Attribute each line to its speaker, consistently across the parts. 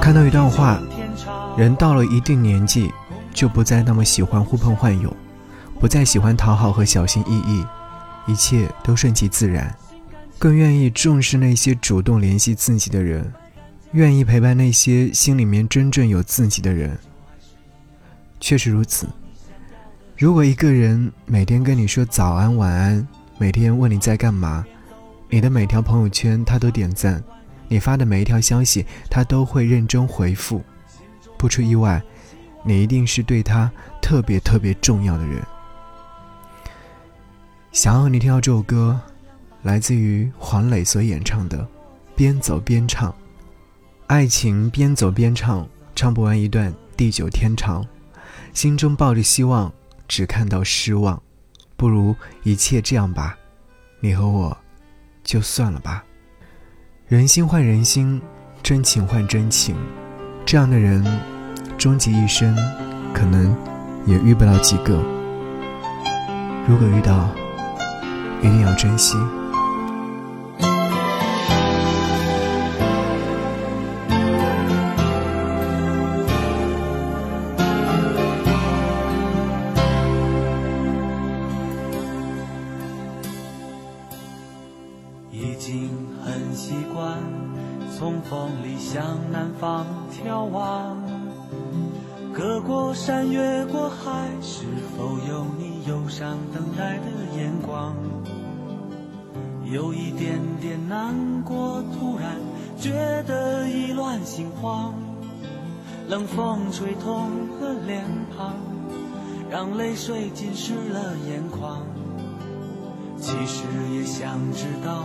Speaker 1: 看到一段话，人到了一定年纪，就不再那么喜欢呼朋唤友，不再喜欢讨好和小心翼翼，一切都顺其自然，更愿意重视那些主动联系自己的人，愿意陪伴那些心里面真正有自己的人。确实如此。如果一个人每天跟你说早安晚安，每天问你在干嘛，你的每条朋友圈他都点赞，你发的每一条消息他都会认真回复，不出意外，你一定是对他特别特别重要的人。想要你听到这首歌，来自于黄磊所演唱的《边走边唱》，爱情边走边唱，唱不完一段地久天长，心中抱着希望。只看到失望，不如一切这样吧，你和我，就算了吧。人心换人心，真情换真情，这样的人，终其一生，可能也遇不到几个。如果遇到，一定要珍惜。
Speaker 2: 从风里向南方眺望，隔过山，越过海，是否有你忧伤等待的眼光？有一点点难过，突然觉得意乱心慌。冷风吹痛了脸庞，让泪水浸湿了眼眶。其实也想知道。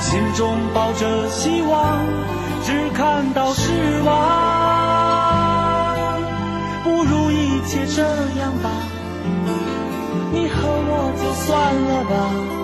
Speaker 2: 心中抱着希望，只看到失望。不如一切这样吧，你和我就算了吧。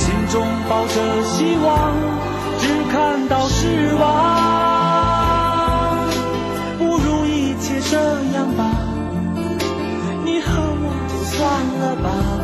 Speaker 2: 心中抱着希望，只看到失望，不如一切这样吧，你和我算了吧。